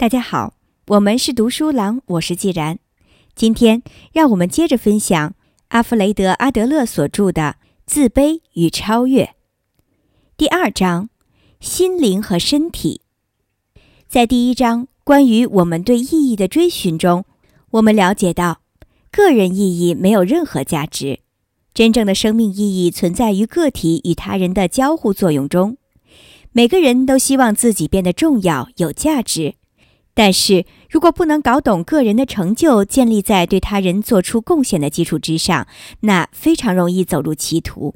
大家好，我们是读书郎，我是既然。今天让我们接着分享阿弗雷德·阿德勒所著的《自卑与超越》第二章：心灵和身体。在第一章关于我们对意义的追寻中，我们了解到，个人意义没有任何价值，真正的生命意义存在于个体与他人的交互作用中。每个人都希望自己变得重要、有价值。但是如果不能搞懂个人的成就建立在对他人做出贡献的基础之上，那非常容易走入歧途。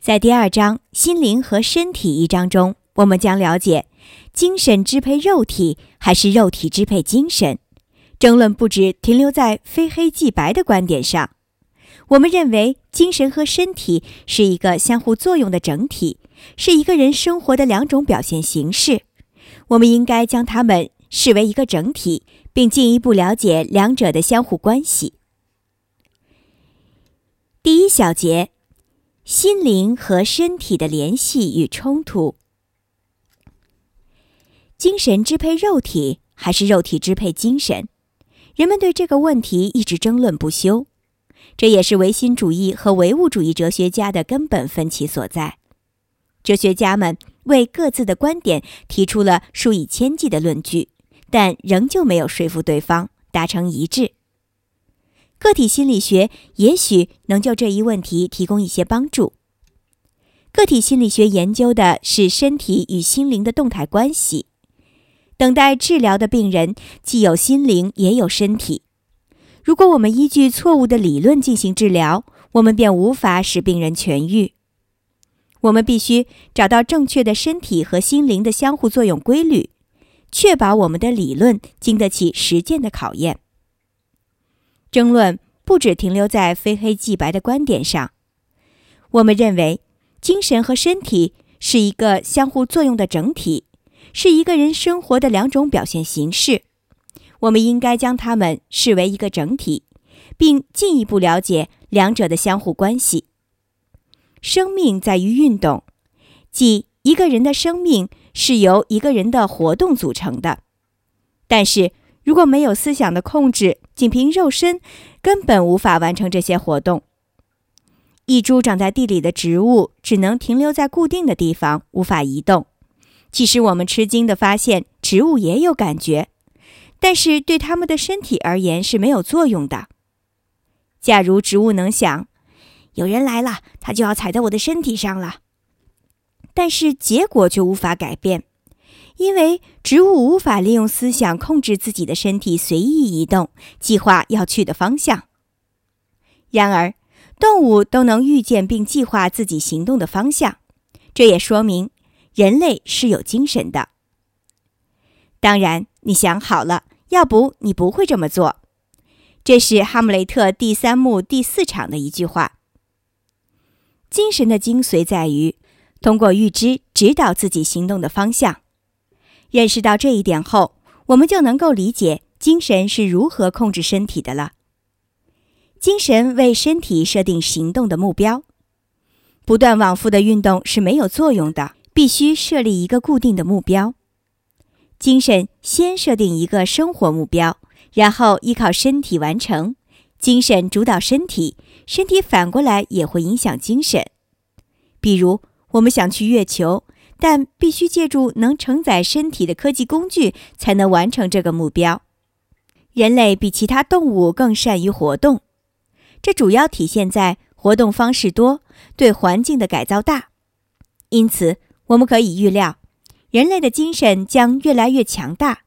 在第二章“心灵和身体”一章中，我们将了解精神支配肉体还是肉体支配精神。争论不止停留在非黑即白的观点上。我们认为精神和身体是一个相互作用的整体，是一个人生活的两种表现形式。我们应该将它们。视为一个整体，并进一步了解两者的相互关系。第一小节：心灵和身体的联系与冲突。精神支配肉体还是肉体支配精神？人们对这个问题一直争论不休，这也是唯心主义和唯物主义哲学家的根本分歧所在。哲学家们为各自的观点提出了数以千计的论据。但仍旧没有说服对方达成一致。个体心理学也许能就这一问题提供一些帮助。个体心理学研究的是身体与心灵的动态关系。等待治疗的病人既有心灵也有身体。如果我们依据错误的理论进行治疗，我们便无法使病人痊愈。我们必须找到正确的身体和心灵的相互作用规律。确保我们的理论经得起实践的考验。争论不只停留在非黑即白的观点上。我们认为，精神和身体是一个相互作用的整体，是一个人生活的两种表现形式。我们应该将它们视为一个整体，并进一步了解两者的相互关系。生命在于运动，即一个人的生命。是由一个人的活动组成的，但是如果没有思想的控制，仅凭肉身根本无法完成这些活动。一株长在地里的植物只能停留在固定的地方，无法移动。即使我们吃惊地发现植物也有感觉，但是对它们的身体而言是没有作用的。假如植物能想，有人来了，它就要踩在我的身体上了。但是结果却无法改变，因为植物无法利用思想控制自己的身体随意移动，计划要去的方向。然而，动物都能预见并计划自己行动的方向，这也说明人类是有精神的。当然，你想好了，要不你不会这么做。这是《哈姆雷特》第三幕第四场的一句话。精神的精髓在于。通过预知指导自己行动的方向，认识到这一点后，我们就能够理解精神是如何控制身体的了。精神为身体设定行动的目标，不断往复的运动是没有作用的，必须设立一个固定的目标。精神先设定一个生活目标，然后依靠身体完成。精神主导身体，身体反过来也会影响精神，比如。我们想去月球，但必须借助能承载身体的科技工具才能完成这个目标。人类比其他动物更善于活动，这主要体现在活动方式多、对环境的改造大。因此，我们可以预料，人类的精神将越来越强大，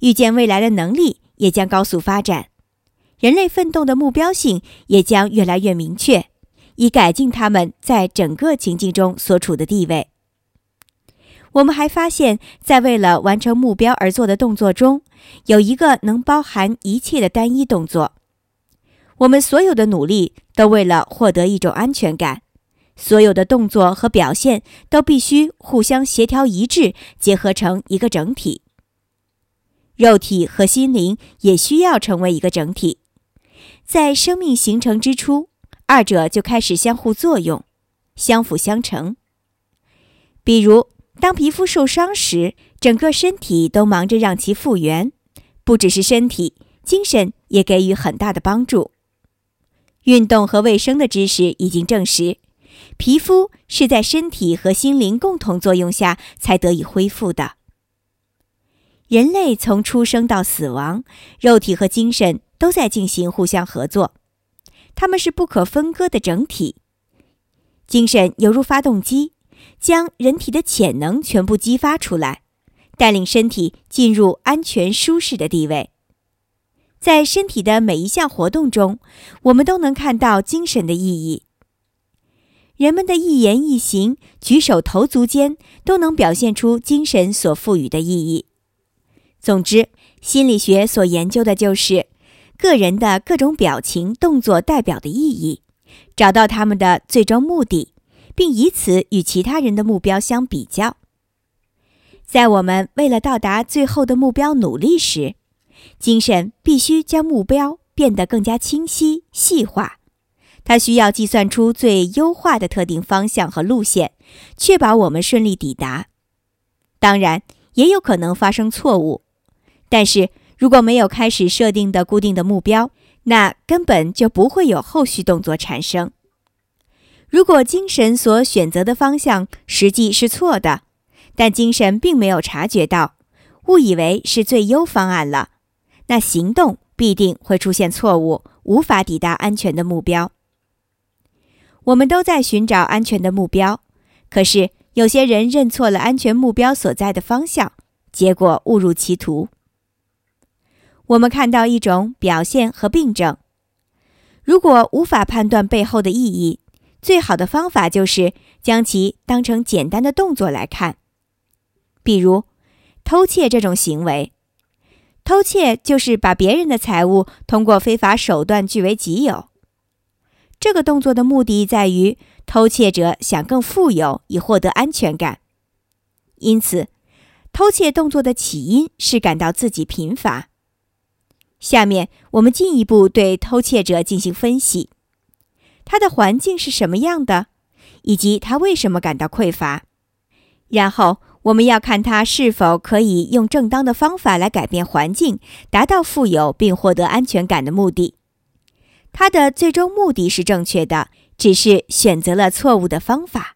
预见未来的能力也将高速发展，人类奋斗的目标性也将越来越明确。以改进他们在整个情境中所处的地位。我们还发现，在为了完成目标而做的动作中，有一个能包含一切的单一动作。我们所有的努力都为了获得一种安全感，所有的动作和表现都必须互相协调一致，结合成一个整体。肉体和心灵也需要成为一个整体，在生命形成之初。二者就开始相互作用，相辅相成。比如，当皮肤受伤时，整个身体都忙着让其复原，不只是身体，精神也给予很大的帮助。运动和卫生的知识已经证实，皮肤是在身体和心灵共同作用下才得以恢复的。人类从出生到死亡，肉体和精神都在进行互相合作，它们是不可分割的整体。精神犹如发动机，将人体的潜能全部激发出来，带领身体进入安全舒适的地位。在身体的每一项活动中，我们都能看到精神的意义。人们的一言一行、举手投足间，都能表现出精神所赋予的意义。总之，心理学所研究的就是个人的各种表情、动作代表的意义，找到他们的最终目的，并以此与其他人的目标相比较。在我们为了到达最后的目标努力时，精神必须将目标变得更加清晰、细化，它需要计算出最优化的特定方向和路线，确保我们顺利抵达。当然，也有可能发生错误，但是如果没有开始设定的固定的目标，那根本就不会有后续动作产生。如果精神所选择的方向实际是错的，但精神并没有察觉到，误以为是最优方案了。那行动必定会出现错误，无法抵达安全的目标。我们都在寻找安全的目标，可是有些人认错了安全目标所在的方向，结果误入歧途。我们看到一种表现和病症，如果无法判断背后的意义，最好的方法就是将其当成简单的动作来看，比如偷窃这种行为。偷窃就是把别人的财物通过非法手段据为己有。这个动作的目的在于偷窃者想更富有，以获得安全感。因此，偷窃动作的起因是感到自己贫乏。下面我们进一步对偷窃者进行分析：他的环境是什么样的，以及他为什么感到匮乏。然后。我们要看他是否可以用正当的方法来改变环境，达到富有并获得安全感的目的。他的最终目的是正确的，只是选择了错误的方法。